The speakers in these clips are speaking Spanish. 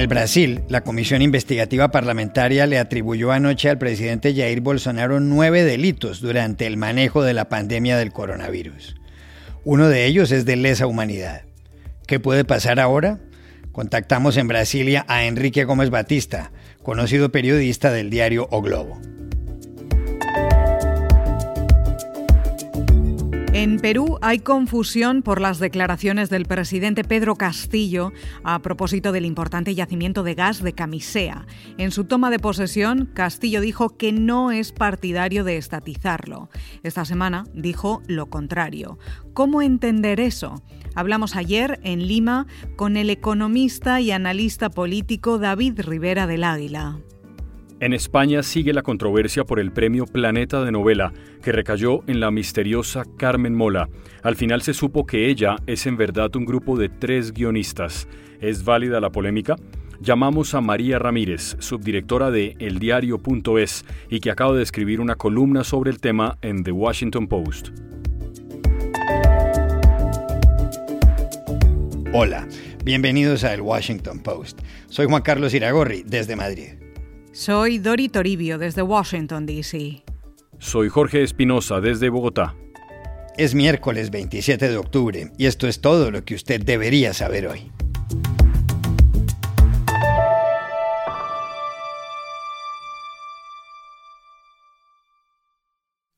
el Brasil, la Comisión Investigativa Parlamentaria le atribuyó anoche al presidente Jair Bolsonaro nueve delitos durante el manejo de la pandemia del coronavirus. Uno de ellos es de lesa humanidad. ¿Qué puede pasar ahora? Contactamos en Brasilia a Enrique Gómez Batista, conocido periodista del diario O Globo. En Perú hay confusión por las declaraciones del presidente Pedro Castillo a propósito del importante yacimiento de gas de Camisea. En su toma de posesión, Castillo dijo que no es partidario de estatizarlo. Esta semana dijo lo contrario. ¿Cómo entender eso? Hablamos ayer en Lima con el economista y analista político David Rivera del Águila. En España sigue la controversia por el premio Planeta de Novela, que recayó en la misteriosa Carmen Mola. Al final se supo que ella es en verdad un grupo de tres guionistas. ¿Es válida la polémica? Llamamos a María Ramírez, subdirectora de eldiario.es y que acaba de escribir una columna sobre el tema en The Washington Post. Hola, bienvenidos a El Washington Post. Soy Juan Carlos Iragorri, desde Madrid. Soy Dori Toribio desde Washington, D.C. Soy Jorge Espinosa desde Bogotá. Es miércoles 27 de octubre y esto es todo lo que usted debería saber hoy.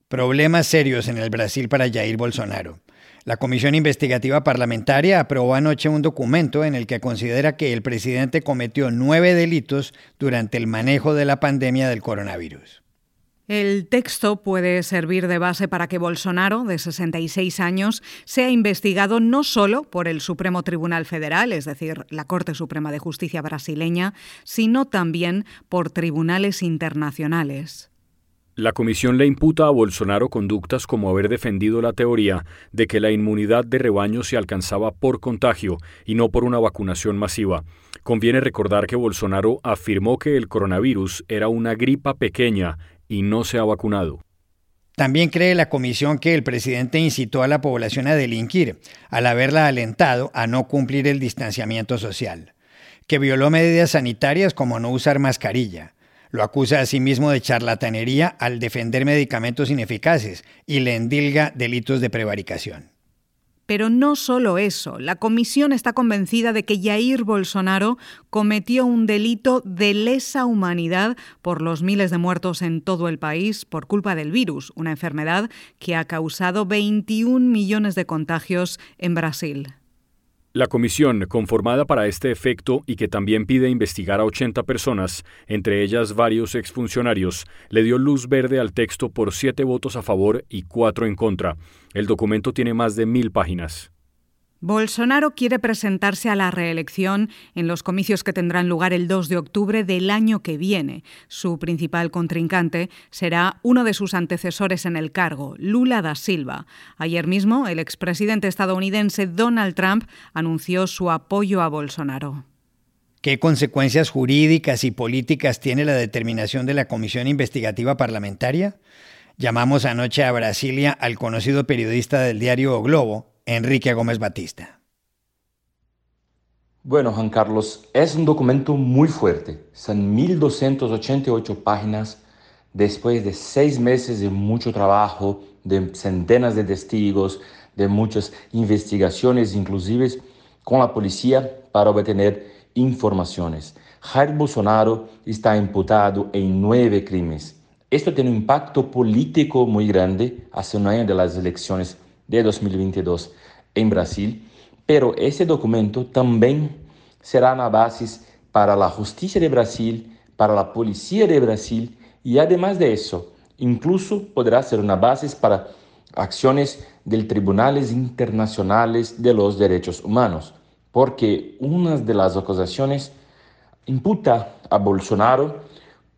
Problemas serios en el Brasil para Jair Bolsonaro. La Comisión Investigativa Parlamentaria aprobó anoche un documento en el que considera que el presidente cometió nueve delitos durante el manejo de la pandemia del coronavirus. El texto puede servir de base para que Bolsonaro, de 66 años, sea investigado no solo por el Supremo Tribunal Federal, es decir, la Corte Suprema de Justicia brasileña, sino también por tribunales internacionales. La comisión le imputa a Bolsonaro conductas como haber defendido la teoría de que la inmunidad de rebaño se alcanzaba por contagio y no por una vacunación masiva. Conviene recordar que Bolsonaro afirmó que el coronavirus era una gripa pequeña y no se ha vacunado. También cree la comisión que el presidente incitó a la población a delinquir al haberla alentado a no cumplir el distanciamiento social, que violó medidas sanitarias como no usar mascarilla, lo acusa a sí mismo de charlatanería al defender medicamentos ineficaces y le endilga delitos de prevaricación. Pero no solo eso, la comisión está convencida de que Jair Bolsonaro cometió un delito de lesa humanidad por los miles de muertos en todo el país por culpa del virus, una enfermedad que ha causado 21 millones de contagios en Brasil. La comisión, conformada para este efecto y que también pide investigar a 80 personas, entre ellas varios exfuncionarios, le dio luz verde al texto por siete votos a favor y cuatro en contra. El documento tiene más de mil páginas. Bolsonaro quiere presentarse a la reelección en los comicios que tendrán lugar el 2 de octubre del año que viene. Su principal contrincante será uno de sus antecesores en el cargo, Lula da Silva. Ayer mismo, el expresidente estadounidense Donald Trump anunció su apoyo a Bolsonaro. ¿Qué consecuencias jurídicas y políticas tiene la determinación de la Comisión Investigativa Parlamentaria? Llamamos anoche a Brasilia al conocido periodista del diario Globo, Enrique Gómez Batista. Bueno, Juan Carlos, es un documento muy fuerte. Son 1.288 páginas después de seis meses de mucho trabajo, de centenas de testigos, de muchas investigaciones, inclusive con la policía, para obtener informaciones. Jair Bolsonaro está imputado en nueve crímenes. Esto tiene un impacto político muy grande hace un año de las elecciones de 2022 em Brasil, pero esse documento também será na base para a Justiça de Brasil, para a Polícia de Brasil e, además de isso, incluso poderá ser uma base para ações de tribunales internacionales de los derechos humanos, porque uma das acusações imputa a Bolsonaro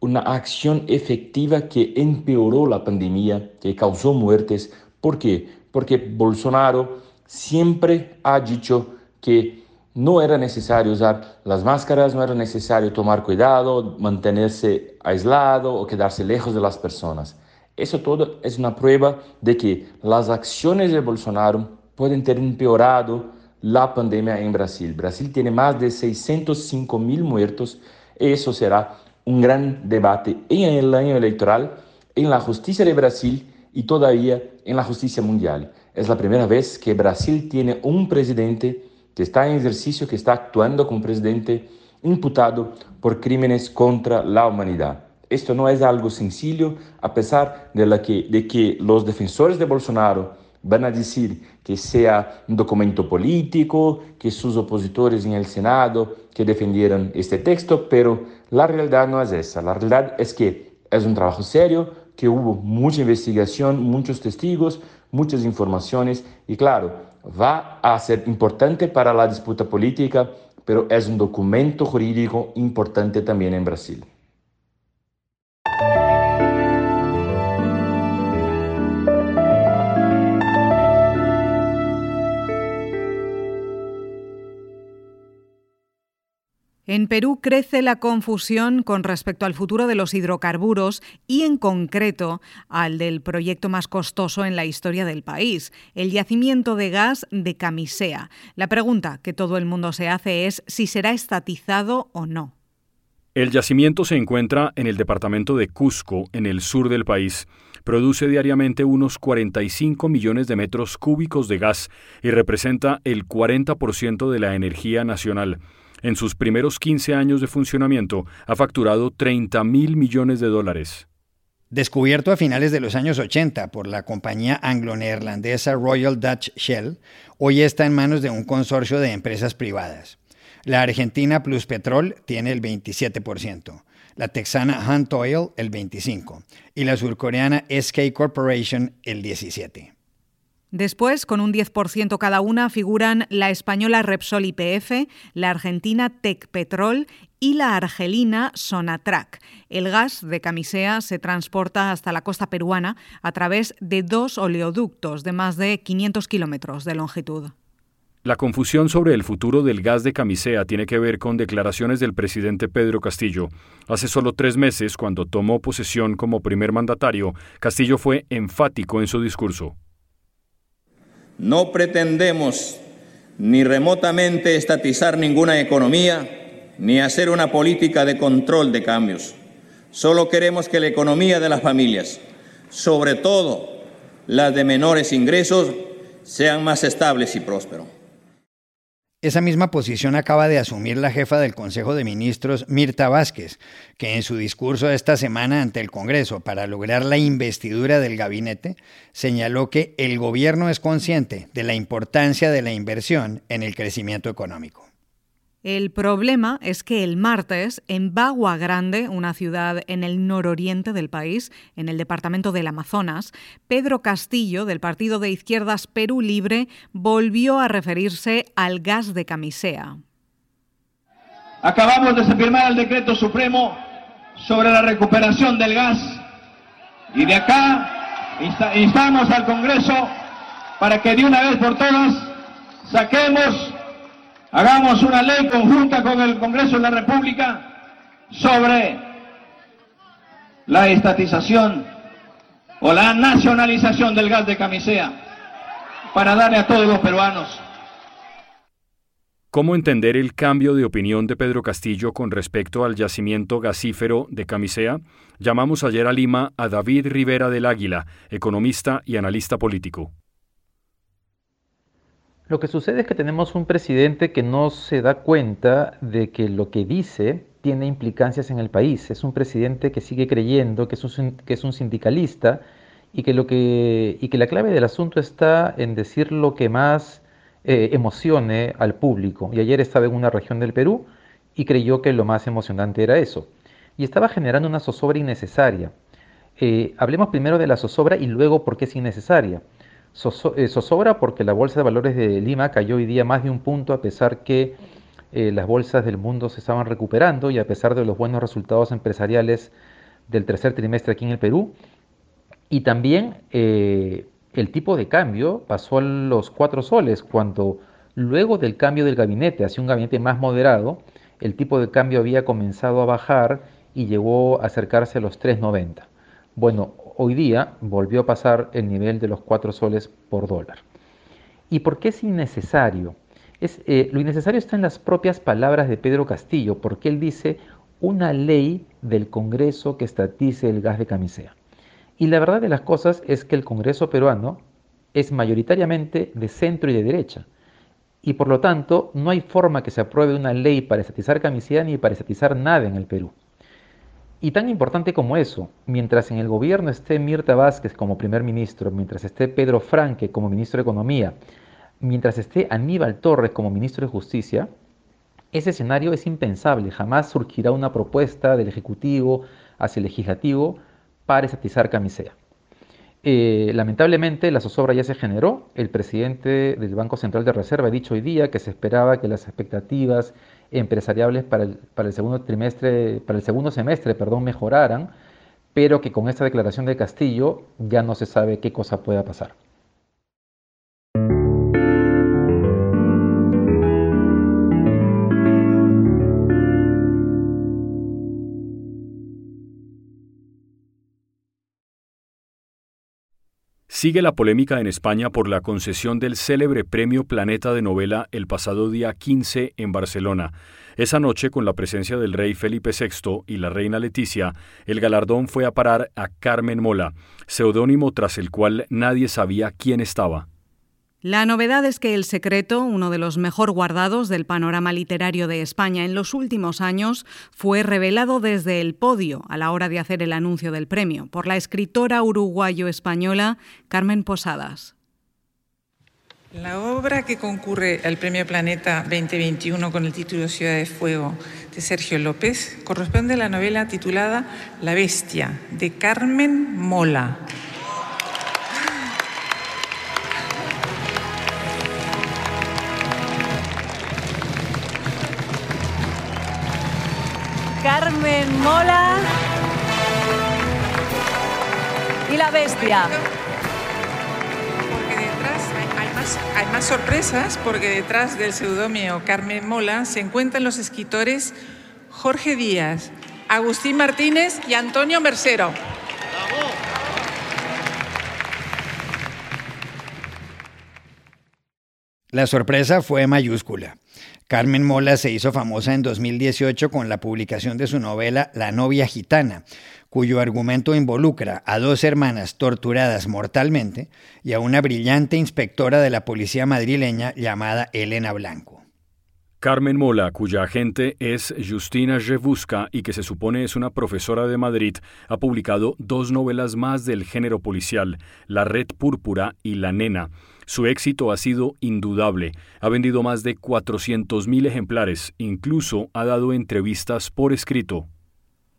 uma ação efetiva que empeorou a pandemia, que causou muertes. ¿Por quê? Porque Bolsonaro siempre ha dicho que no era necesario usar las máscaras, no era necesario tomar cuidado, mantenerse aislado o quedarse lejos de las personas. Eso todo es una prueba de que las acciones de Bolsonaro pueden ter empeorado la pandemia en Brasil. Brasil tiene más de 605 mil muertos. Eso será un gran debate en el año electoral, en la justicia de Brasil y todavía en la justicia mundial. Es la primera vez que Brasil tiene un presidente que está en ejercicio, que está actuando como presidente imputado por crímenes contra la humanidad. Esto no es algo sencillo, a pesar de, que, de que los defensores de Bolsonaro van a decir que sea un documento político, que sus opositores en el Senado que defendieron este texto, pero la realidad no es esa. La realidad es que es un trabajo serio, que hubo mucha investigación, muchos testigos, muchas informaciones y claro, va a ser importante para la disputa política, pero es un documento jurídico importante también en Brasil. En Perú crece la confusión con respecto al futuro de los hidrocarburos y en concreto al del proyecto más costoso en la historia del país, el yacimiento de gas de Camisea. La pregunta que todo el mundo se hace es si será estatizado o no. El yacimiento se encuentra en el departamento de Cusco, en el sur del país. Produce diariamente unos 45 millones de metros cúbicos de gas y representa el 40% de la energía nacional. En sus primeros 15 años de funcionamiento ha facturado 30 mil millones de dólares. Descubierto a finales de los años 80 por la compañía anglo-neerlandesa Royal Dutch Shell, hoy está en manos de un consorcio de empresas privadas. La argentina Plus Petrol tiene el 27%, la texana Hunt Oil el 25% y la surcoreana SK Corporation el 17%. Después, con un 10% cada una, figuran la española Repsol YPF, la argentina Tecpetrol y la argelina Sonatrac. El gas de Camisea se transporta hasta la costa peruana a través de dos oleoductos de más de 500 kilómetros de longitud. La confusión sobre el futuro del gas de Camisea tiene que ver con declaraciones del presidente Pedro Castillo. Hace solo tres meses, cuando tomó posesión como primer mandatario, Castillo fue enfático en su discurso. No pretendemos ni remotamente estatizar ninguna economía, ni hacer una política de control de cambios. Solo queremos que la economía de las familias, sobre todo las de menores ingresos, sean más estables y prósperos. Esa misma posición acaba de asumir la jefa del Consejo de Ministros, Mirta Vázquez, que en su discurso esta semana ante el Congreso para lograr la investidura del gabinete, señaló que el gobierno es consciente de la importancia de la inversión en el crecimiento económico. El problema es que el martes, en Bagua Grande, una ciudad en el nororiente del país, en el departamento del Amazonas, Pedro Castillo, del partido de izquierdas Perú Libre, volvió a referirse al gas de camisea. Acabamos de firmar el decreto supremo sobre la recuperación del gas y de acá instamos al Congreso para que de una vez por todas saquemos hagamos una ley conjunta con el Congreso de la República sobre la estatización o la nacionalización del gas de camisea para darle a todos los peruanos. ¿Cómo entender el cambio de opinión de Pedro Castillo con respecto al yacimiento gasífero de Camisea? Llamamos ayer a Lima a David Rivera del Águila, economista y analista político. Lo que sucede es que tenemos un presidente que no se da cuenta de que lo que dice tiene implicancias en el país. Es un presidente que sigue creyendo que es un, que es un sindicalista y que, la clave del asunto está en decir lo que más eh, emocione al público. Y ayer estaba en una región del Perú y creyó que lo más emocionante era eso. Y estaba generando una zozobra innecesaria. Eh, hablemos primero de la zozobra y luego por qué es innecesaria. Eh, zozobra porque la Bolsa de Valores de Lima cayó hoy día más de un punto a pesar que eh, las bolsas del mundo se estaban recuperando y a pesar de los buenos resultados empresariales del tercer trimestre aquí en el Perú. Y también eh, el tipo de cambio pasó a los cuatro soles cuando luego del cambio del gabinete hacia un gabinete más moderado, el tipo de cambio había comenzado a bajar y llegó a acercarse a los 3.90. Bueno, hoy día volvió a pasar el nivel de los 4 soles por dólar. ¿Y por qué es innecesario? Es, eh, lo innecesario está en las propias palabras de Pedro Castillo, porque él dice una ley del Congreso que estatice el gas de camisea. Y la verdad de las cosas es que el Congreso peruano es mayoritariamente de centro y de derecha. Y por lo tanto, no hay forma que se apruebe una ley para estatizar camisea ni para estatizar nada en el Perú. Y tan importante como eso, mientras en el gobierno esté Mirta Vázquez como primer ministro, mientras esté Pedro Franque como ministro de Economía, mientras esté Aníbal Torres como ministro de Justicia, ese escenario es impensable. Jamás surgirá una propuesta del Ejecutivo hacia el Legislativo para estatizar camisea. Eh, lamentablemente la zozobra ya se generó. El presidente del Banco Central de Reserva ha dicho hoy día que se esperaba que las expectativas empresariales para el, para el segundo trimestre, para el segundo semestre, perdón, mejoraran, pero que con esta declaración de Castillo ya no se sabe qué cosa pueda pasar. Sigue la polémica en España por la concesión del célebre Premio Planeta de Novela el pasado día 15 en Barcelona. Esa noche, con la presencia del rey Felipe VI y la reina Leticia, el galardón fue a parar a Carmen Mola, seudónimo tras el cual nadie sabía quién estaba. La novedad es que El Secreto, uno de los mejor guardados del panorama literario de España en los últimos años, fue revelado desde el podio a la hora de hacer el anuncio del premio por la escritora uruguayo-española Carmen Posadas. La obra que concurre al Premio Planeta 2021 con el título Ciudad de Fuego de Sergio López corresponde a la novela titulada La Bestia de Carmen Mola. Mola y la bestia. Porque detrás hay más, hay más sorpresas, porque detrás del seudónimo Carmen Mola se encuentran los escritores Jorge Díaz, Agustín Martínez y Antonio Mercero. La sorpresa fue mayúscula. Carmen Mola se hizo famosa en 2018 con la publicación de su novela La novia gitana, cuyo argumento involucra a dos hermanas torturadas mortalmente y a una brillante inspectora de la policía madrileña llamada Elena Blanco. Carmen Mola, cuya agente es Justina Revusca y que se supone es una profesora de Madrid, ha publicado dos novelas más del género policial, La Red Púrpura y La Nena. Su éxito ha sido indudable. Ha vendido más de 400.000 ejemplares. Incluso ha dado entrevistas por escrito.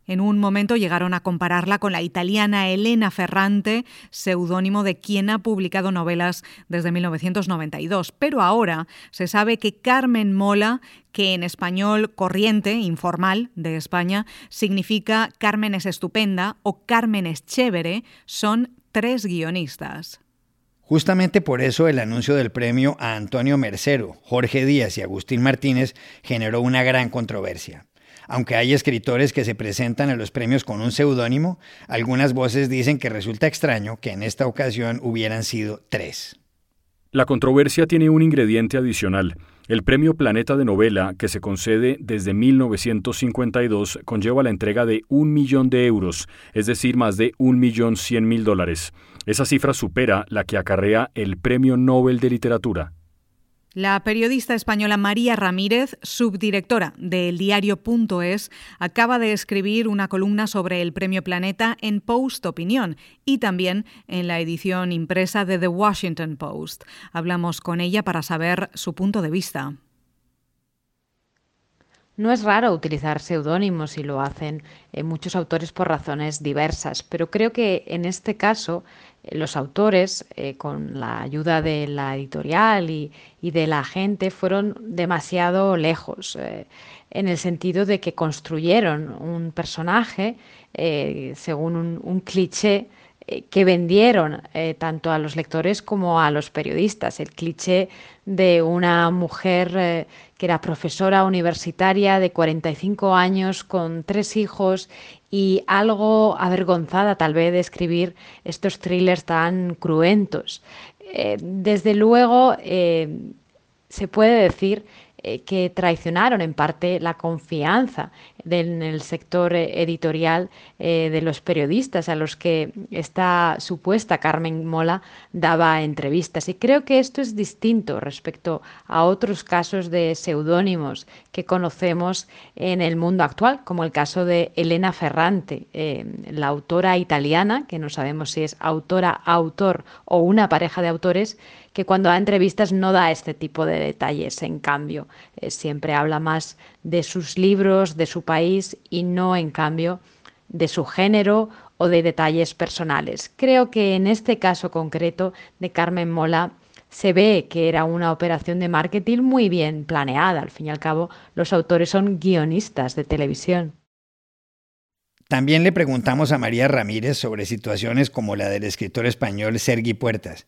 En un momento llegaron a compararla con la italiana Elena Ferrante, seudónimo de quien ha publicado novelas desde 1992. Pero ahora se sabe que Carmen Mola, que en español corriente, informal, de España, significa Carmen es estupenda o Carmen es chévere, son tres guionistas. Justamente por eso el anuncio del premio a Antonio Mercero, Jorge Díaz y Agustín Martínez generó una gran controversia. Aunque hay escritores que se presentan a los premios con un seudónimo, algunas voces dicen que resulta extraño que en esta ocasión hubieran sido tres. La controversia tiene un ingrediente adicional. El premio Planeta de Novela, que se concede desde 1952, conlleva la entrega de un millón de euros, es decir, más de un millón cien mil dólares. Esa cifra supera la que acarrea el Premio Nobel de Literatura. La periodista española María Ramírez, subdirectora del diario.es, acaba de escribir una columna sobre el Premio Planeta en Post Opinión y también en la edición impresa de The Washington Post. Hablamos con ella para saber su punto de vista. No es raro utilizar seudónimos y lo hacen eh, muchos autores por razones diversas, pero creo que en este caso eh, los autores, eh, con la ayuda de la editorial y, de la gente, fueron demasiado lejos, en el sentido de que construyeron un personaje según un cliché eh, que vendieron eh, tanto a los lectores como a los periodistas. El cliché de una mujer eh, que era profesora universitaria de 45 años con tres hijos y algo avergonzada tal vez de escribir estos thrillers tan cruentos. desde luego, se puede decir eh, que traicionaron en parte la confianza en el sector eh, editorial eh, de los periodistas a los que esta supuesta Carmen Mola daba entrevistas. Y creo que esto es distinto respecto a otros casos de seudónimos que conocemos en el mundo actual, como el caso de Elena Ferrante, la autora italiana, que no sabemos si es autora, autor o una pareja de autores, que cuando da entrevistas no da este tipo de detalles, en cambio, eh, siempre habla más de sus libros, de su país y no, en cambio, de su género o de detalles personales. Creo que en este caso concreto de Carmen Mola se ve que era una operación de marketing muy bien planeada. Al fin y al cabo, los autores son guionistas de televisión. También le preguntamos a María Ramírez sobre situaciones como la del escritor español Sergi Puertas,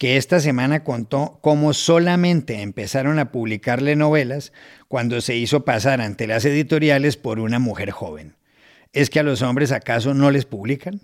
que esta semana contó cómo solamente empezaron a publicarle novelas cuando se hizo pasar ante las editoriales por una mujer joven. ¿Es que a los hombres acaso no les publican?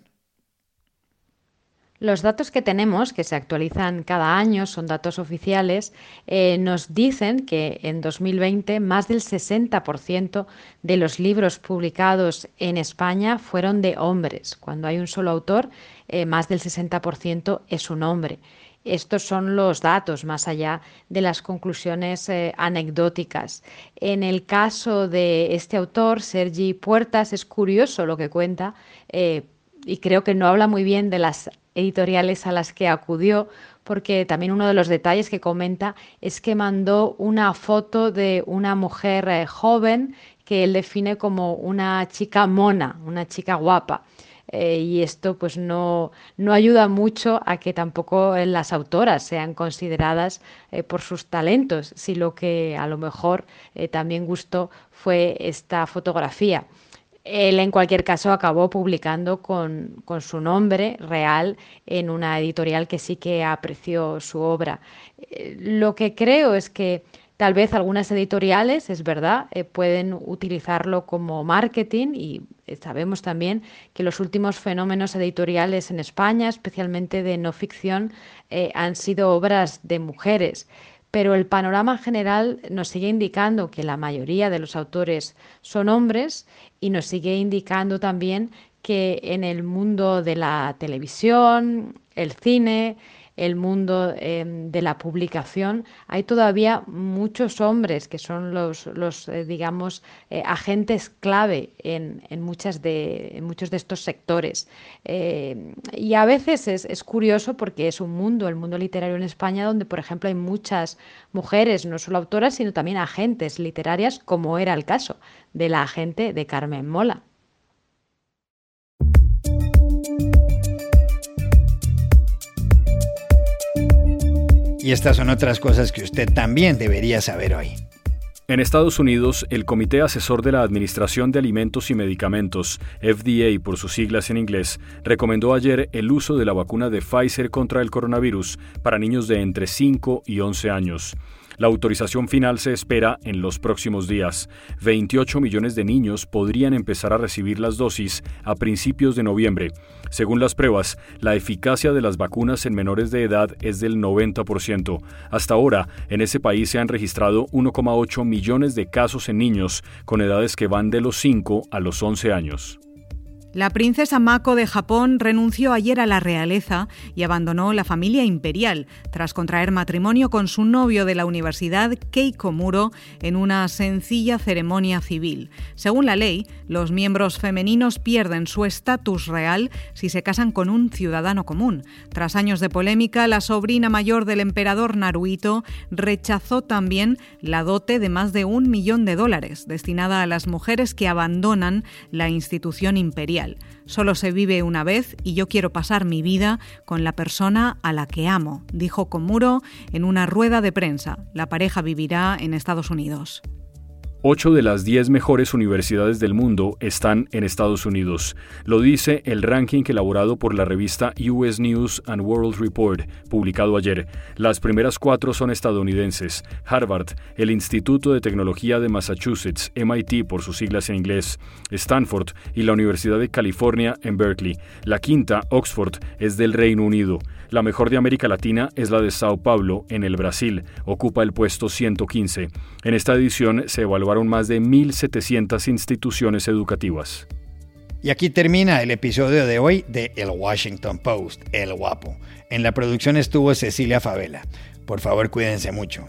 Los datos que tenemos, que se actualizan cada año, son datos oficiales, eh, nos dicen que en 2020 más del 60% de los libros publicados en España fueron de hombres. Cuando hay un solo autor, eh, más del 60% es un hombre. Estos son los datos, más allá de las conclusiones eh, anecdóticas. En el caso de este autor, Sergi Puertas, es curioso lo que cuenta eh, y creo que no habla muy bien de las editoriales a las que acudió, porque también uno de los detalles que comenta es que mandó una foto de una mujer eh, joven que él define como una chica mona, una chica guapa. Eh, y esto pues no, no, ayuda mucho a que tampoco las autoras sean consideradas eh, por sus talentos, si lo que a lo mejor eh, también gustó fue esta fotografía. Él en cualquier caso acabó publicando con, con, su nombre real en una editorial que sí que apreció su obra. Lo que creo es que Tal vez algunas editoriales, es verdad, eh, pueden utilizarlo como marketing y eh, sabemos también que los últimos fenómenos editoriales en España, especialmente de no ficción, eh, han sido obras de mujeres. Pero el panorama general nos sigue indicando que la mayoría de los autores son hombres y nos sigue indicando también que en el mundo de la televisión, el cine, el mundo em, de la publicación, hay todavía muchos hombres que son los, eh, digamos, eh, agentes clave en, en, muchas de, muchos de estos sectores. Y a veces es, es, curioso porque es un mundo, el mundo literario en España, donde, por ejemplo, hay muchas mujeres, no solo autoras, sino también agentes literarias, como era el caso de la agente de Carmen Mola. Y estas son otras cosas que usted también debería saber hoy. En Estados Unidos, el Comité Asesor de la Administración de Alimentos y Medicamentos, FDA por sus siglas en inglés, recomendó ayer el uso de la vacuna de Pfizer contra el coronavirus para niños de entre 5 y 11 años. La autorización final se espera en los próximos días. 28 millones de niños podrían empezar a recibir las dosis a principios de noviembre. Según las pruebas, la eficacia de las vacunas en menores de edad es del 90%. Hasta ahora, en ese país se han registrado 1,8 millones de casos en niños con edades que van de los 5 a los 11 años. La princesa Mako de Japón renunció ayer a la realeza y abandonó la familia imperial tras contraer matrimonio con su novio de la universidad, Keiko Muro, en una sencilla ceremonia civil. Según la ley, los miembros femeninos pierden su estatus real si se casan con un ciudadano común. Tras años de polémica, la sobrina mayor del emperador Naruhito rechazó también la dote de más de un millón de dólares destinada a las mujeres que abandonan la institución imperial. Solo se vive una vez y yo quiero pasar mi vida con la persona a la que amo, dijo Komuro en una rueda de prensa. La pareja vivirá en Estados Unidos. Ocho de las diez mejores universidades del mundo están en Estados Unidos. Lo dice el ranking elaborado por la revista US News and World Report, publicado ayer. Las primeras cuatro son estadounidenses. Harvard, el Instituto de Tecnología de Massachusetts, MIT por sus siglas en inglés, Stanford y la Universidad de California en Berkeley. La quinta, Oxford, es del Reino Unido. La mejor de América Latina es la de Sao Paulo, en el Brasil. Ocupa el puesto 115. En esta edición se evaluaron más de 1.700 instituciones educativas. Y aquí termina el episodio de hoy de El Washington Post, El Guapo. En la producción estuvo Cecilia Favela. Por favor, cuídense mucho.